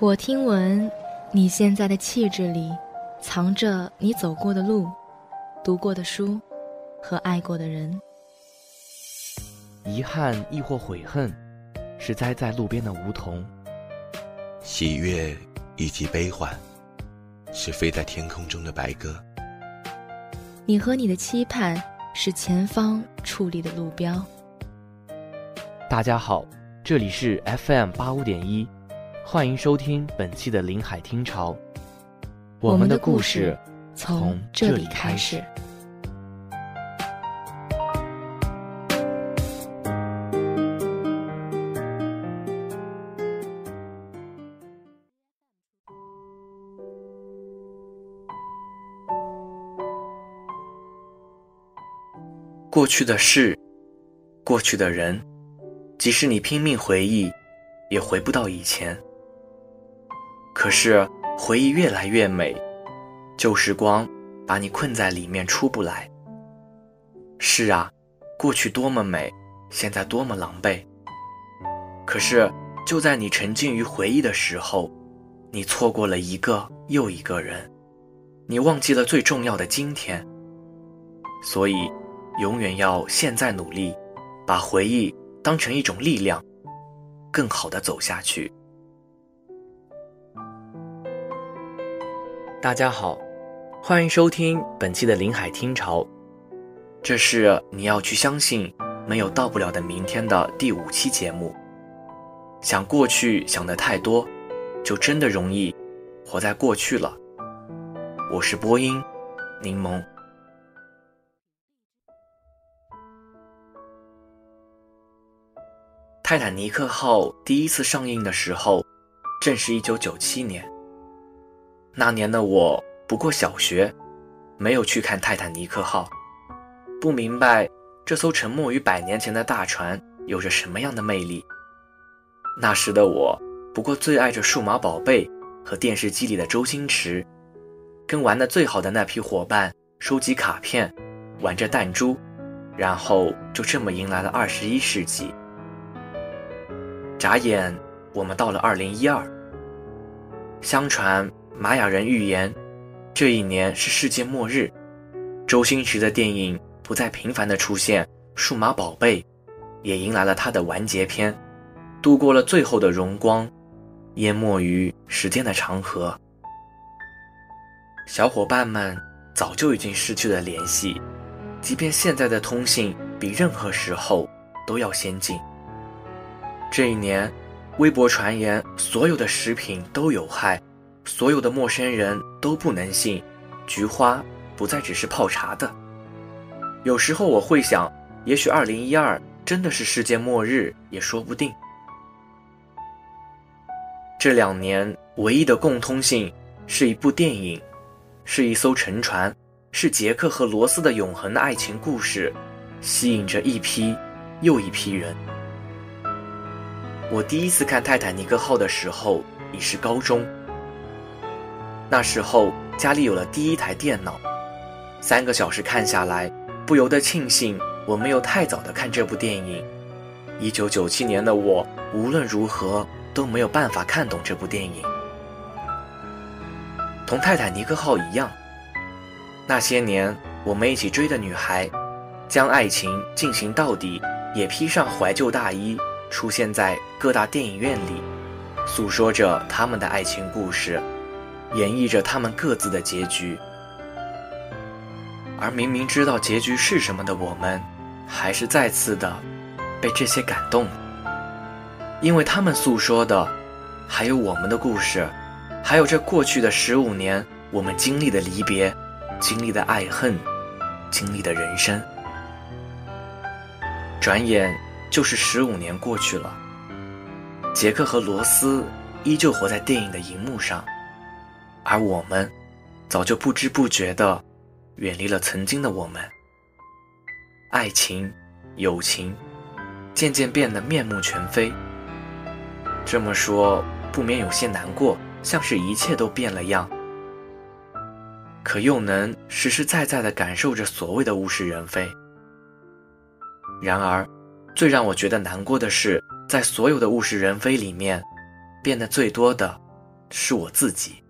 我听闻，你现在的气质里，藏着你走过的路、读过的书和爱过的人。遗憾亦或悔恨，是栽在路边的梧桐；喜悦以及悲欢，是飞在天空中的白鸽。你和你的期盼，是前方矗立的路标。大家好，这里是 FM 八五点一。欢迎收听本期的临海听潮，我们的故事从这里开始。过去的事，过去的人，即使你拼命回忆，也回不到以前。可是回忆越来越美，旧时光把你困在里面出不来。是啊，过去多么美，现在多么狼狈。可是就在你沉浸于回忆的时候，你错过了一个又一个人，你忘记了最重要的今天。所以，永远要现在努力，把回忆当成一种力量，更好的走下去。大家好，欢迎收听本期的临海听潮。这是你要去相信没有到不了的明天的第五期节目。想过去想的太多，就真的容易活在过去了。我是播音柠檬。泰坦尼克号第一次上映的时候，正是一九九七年。那年的我不过小学，没有去看泰坦尼克号，不明白这艘沉没于百年前的大船有着什么样的魅力。那时的我不过最爱着数码宝贝和电视机里的周星驰，跟玩的最好的那批伙伴收集卡片，玩着弹珠，然后就这么迎来了二十一世纪。眨眼，我们到了二零一二。相传。玛雅人预言，这一年是世界末日。周星驰的电影不再频繁的出现，数码宝贝也迎来了它的完结篇，度过了最后的荣光，淹没于时间的长河。小伙伴们早就已经失去了联系，即便现在的通信比任何时候都要先进。这一年，微博传言所有的食品都有害。所有的陌生人都不能信，菊花不再只是泡茶的。有时候我会想，也许二零一二真的是世界末日也说不定。这两年唯一的共通性是一部电影，是一艘沉船，是杰克和罗斯的永恒的爱情故事，吸引着一批又一批人。我第一次看泰坦尼克号的时候已是高中。那时候家里有了第一台电脑，三个小时看下来，不由得庆幸我没有太早的看这部电影。一九九七年的我无论如何都没有办法看懂这部电影。同泰坦尼克号一样，那些年我们一起追的女孩，将爱情进行到底，也披上怀旧大衣，出现在各大电影院里，诉说着他们的爱情故事。演绎着他们各自的结局，而明明知道结局是什么的我们，还是再次的被这些感动，因为他们诉说的，还有我们的故事，还有这过去的十五年我们经历的离别，经历的爱恨，经历的人生。转眼就是十五年过去了，杰克和罗斯依旧活在电影的荧幕上。而我们，早就不知不觉的远离了曾经的我们。爱情、友情，渐渐变得面目全非。这么说不免有些难过，像是一切都变了样。可又能实实在在的感受着所谓的物是人非。然而，最让我觉得难过的是，在所有的物是人非里面，变得最多的，是我自己。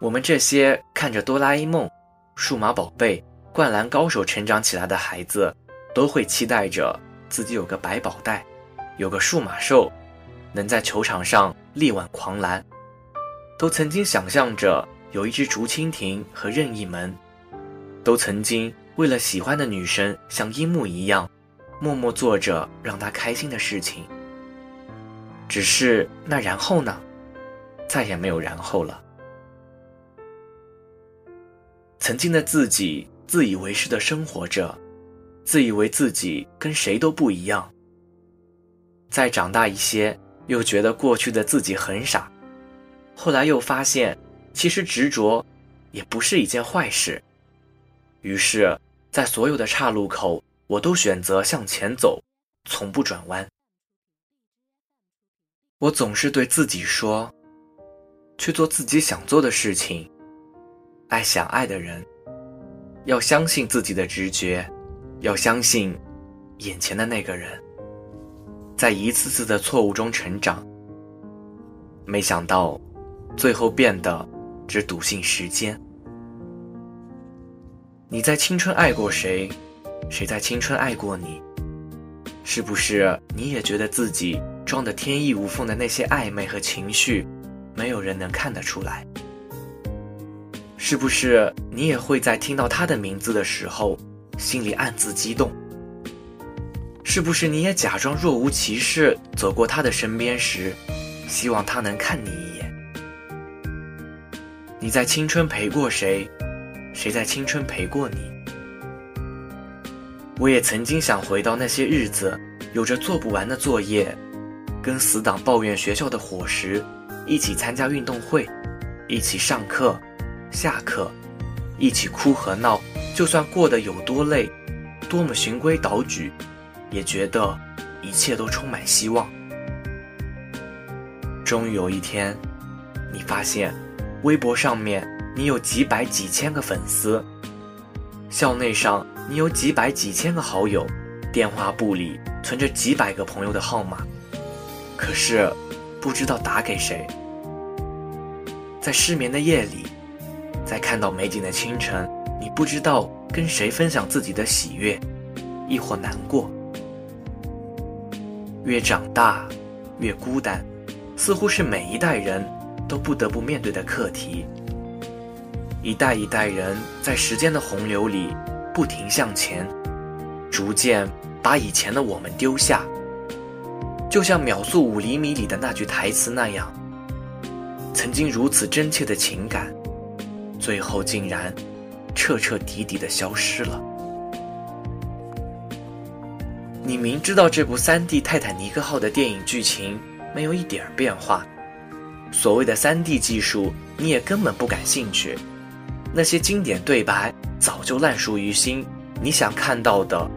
我们这些看着哆啦 A 梦、数码宝贝、灌篮高手成长起来的孩子，都会期待着自己有个百宝袋，有个数码兽，能在球场上力挽狂澜。都曾经想象着有一只竹蜻蜓和任意门，都曾经为了喜欢的女神像樱木一样，默默做着让她开心的事情。只是那然后呢？再也没有然后了。曾经的自己自以为是的生活着，自以为自己跟谁都不一样。再长大一些，又觉得过去的自己很傻。后来又发现，其实执着也不是一件坏事。于是，在所有的岔路口，我都选择向前走，从不转弯。我总是对自己说：“去做自己想做的事情。”爱想爱的人，要相信自己的直觉，要相信眼前的那个人，在一次次的错误中成长。没想到，最后变得只笃信时间。你在青春爱过谁？谁在青春爱过你？是不是你也觉得自己装的天衣无缝的那些暧昧和情绪，没有人能看得出来？是不是你也会在听到他的名字的时候，心里暗自激动？是不是你也假装若无其事走过他的身边时，希望他能看你一眼？你在青春陪过谁？谁在青春陪过你？我也曾经想回到那些日子，有着做不完的作业，跟死党抱怨学校的伙食，一起参加运动会，一起上课。下课，一起哭和闹，就算过得有多累，多么循规蹈矩，也觉得一切都充满希望。终于有一天，你发现，微博上面你有几百几千个粉丝，校内上你有几百几千个好友，电话簿里存着几百个朋友的号码，可是不知道打给谁。在失眠的夜里。在看到美景的清晨，你不知道跟谁分享自己的喜悦，亦或难过。越长大，越孤单，似乎是每一代人都不得不面对的课题。一代一代人在时间的洪流里不停向前，逐渐把以前的我们丢下，就像秒速五厘米里的那句台词那样，曾经如此真切的情感。最后竟然彻彻底底的消失了。你明知道这部三 D 泰坦尼克号的电影剧情没有一点儿变化，所谓的三 D 技术你也根本不感兴趣，那些经典对白早就烂熟于心。你想看到的，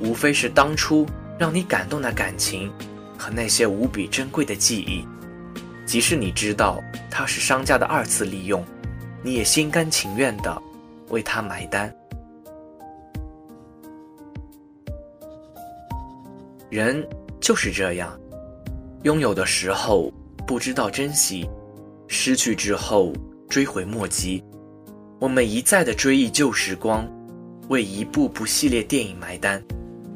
无非是当初让你感动的感情和那些无比珍贵的记忆，即使你知道它是商家的二次利用。你也心甘情愿的为他买单。人就是这样，拥有的时候不知道珍惜，失去之后追悔莫及。我们一再的追忆旧时光，为一部部系列电影买单，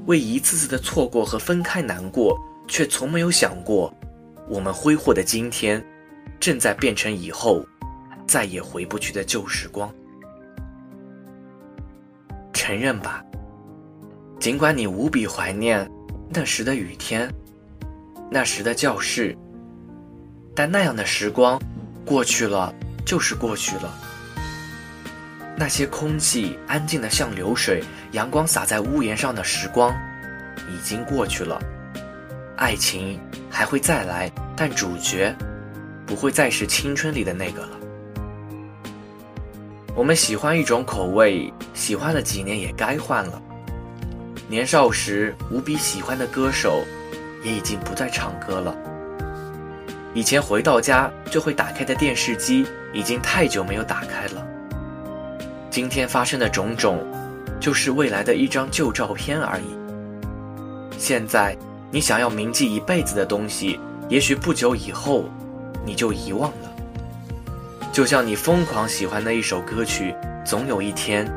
为一次次的错过和分开难过，却从没有想过，我们挥霍的今天，正在变成以后。再也回不去的旧时光，承认吧。尽管你无比怀念那时的雨天，那时的教室，但那样的时光过去了就是过去了。那些空气安静的像流水，阳光洒在屋檐上的时光，已经过去了。爱情还会再来，但主角不会再是青春里的那个了。我们喜欢一种口味，喜欢了几年也该换了。年少时无比喜欢的歌手，也已经不再唱歌了。以前回到家就会打开的电视机，已经太久没有打开了。今天发生的种种，就是未来的一张旧照片而已。现在你想要铭记一辈子的东西，也许不久以后你就遗忘了。就像你疯狂喜欢的一首歌曲，总有一天，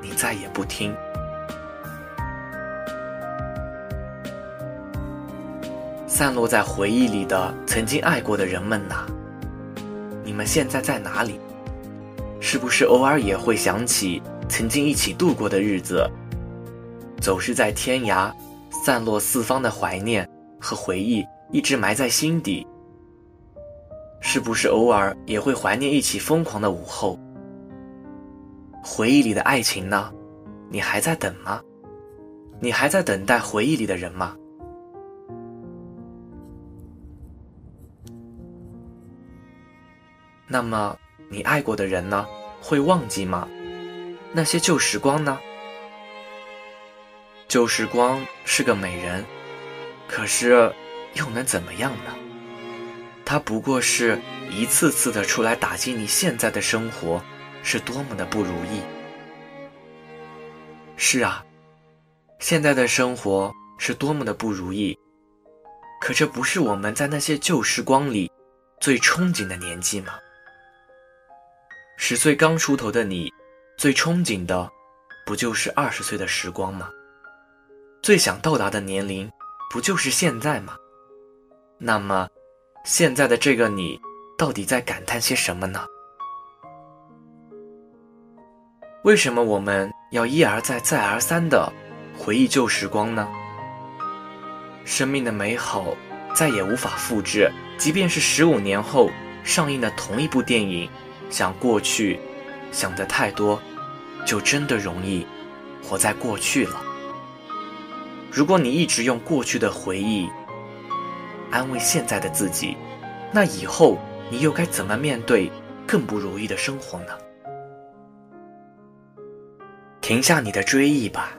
你再也不听。散落在回忆里的曾经爱过的人们呐，你们现在在哪里？是不是偶尔也会想起曾经一起度过的日子？走失在天涯，散落四方的怀念和回忆，一直埋在心底。是不是偶尔也会怀念一起疯狂的午后？回忆里的爱情呢？你还在等吗？你还在等待回忆里的人吗？那么，你爱过的人呢？会忘记吗？那些旧时光呢？旧时光是个美人，可是又能怎么样呢？他不过是一次次的出来打击你现在的生活，是多么的不如意。是啊，现在的生活是多么的不如意，可这不是我们在那些旧时光里最憧憬的年纪吗？十岁刚出头的你，最憧憬的，不就是二十岁的时光吗？最想到达的年龄，不就是现在吗？那么，现在的这个你，到底在感叹些什么呢？为什么我们要一而再、再而三的回忆旧时光呢？生命的美好再也无法复制，即便是十五年后上映的同一部电影。想过去，想的太多，就真的容易活在过去了。如果你一直用过去的回忆安慰现在的自己，那以后你又该怎么面对更不如意的生活呢？停下你的追忆吧，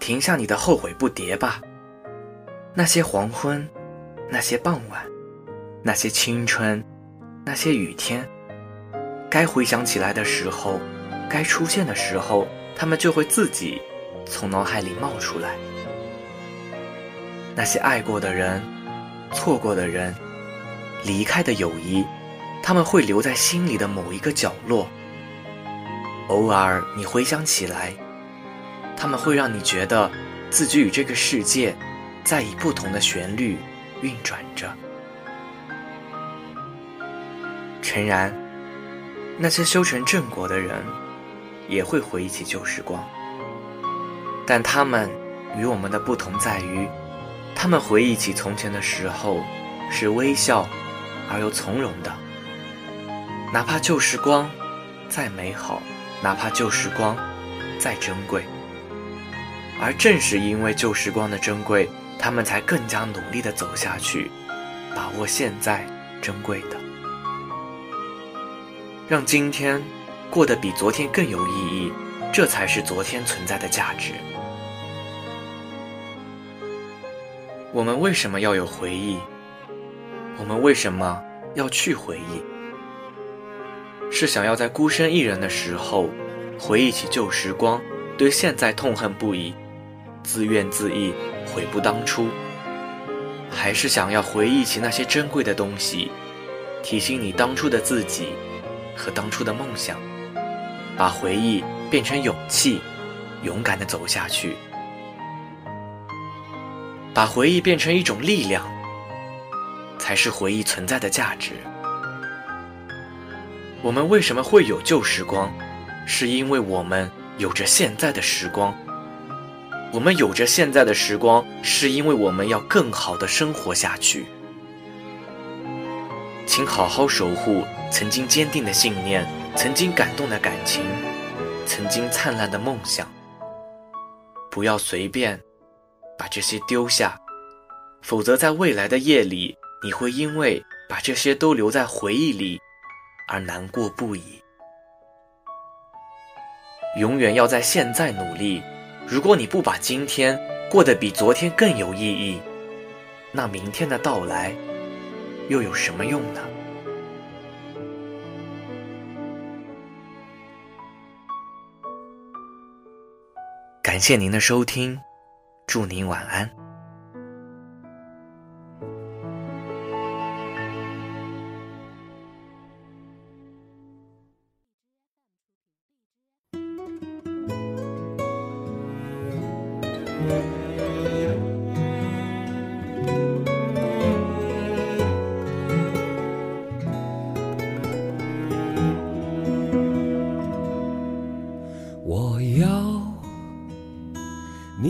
停下你的后悔不迭吧。那些黄昏，那些傍晚，那些青春，那些雨天。该回想起来的时候，该出现的时候，他们就会自己从脑海里冒出来。那些爱过的人、错过的人、离开的友谊，他们会留在心里的某一个角落。偶尔你回想起来，他们会让你觉得自己与这个世界在以不同的旋律运转着。诚然。那些修成正果的人，也会回忆起旧时光，但他们与我们的不同在于，他们回忆起从前的时候，是微笑而又从容的。哪怕旧时光再美好，哪怕旧时光再珍贵，而正是因为旧时光的珍贵，他们才更加努力地走下去，把握现在珍贵的。让今天过得比昨天更有意义，这才是昨天存在的价值。我们为什么要有回忆？我们为什么要去回忆？是想要在孤身一人的时候，回忆起旧时光，对现在痛恨不已，自怨自艾，悔不当初？还是想要回忆起那些珍贵的东西，提醒你当初的自己？和当初的梦想，把回忆变成勇气，勇敢的走下去；把回忆变成一种力量，才是回忆存在的价值。我们为什么会有旧时光？是因为我们有着现在的时光。我们有着现在的时光，是因为我们要更好的生活下去。请好好守护曾经坚定的信念，曾经感动的感情，曾经灿烂的梦想。不要随便把这些丢下，否则在未来的夜里，你会因为把这些都留在回忆里而难过不已。永远要在现在努力。如果你不把今天过得比昨天更有意义，那明天的到来。又有什么用呢？感谢您的收听，祝您晚安。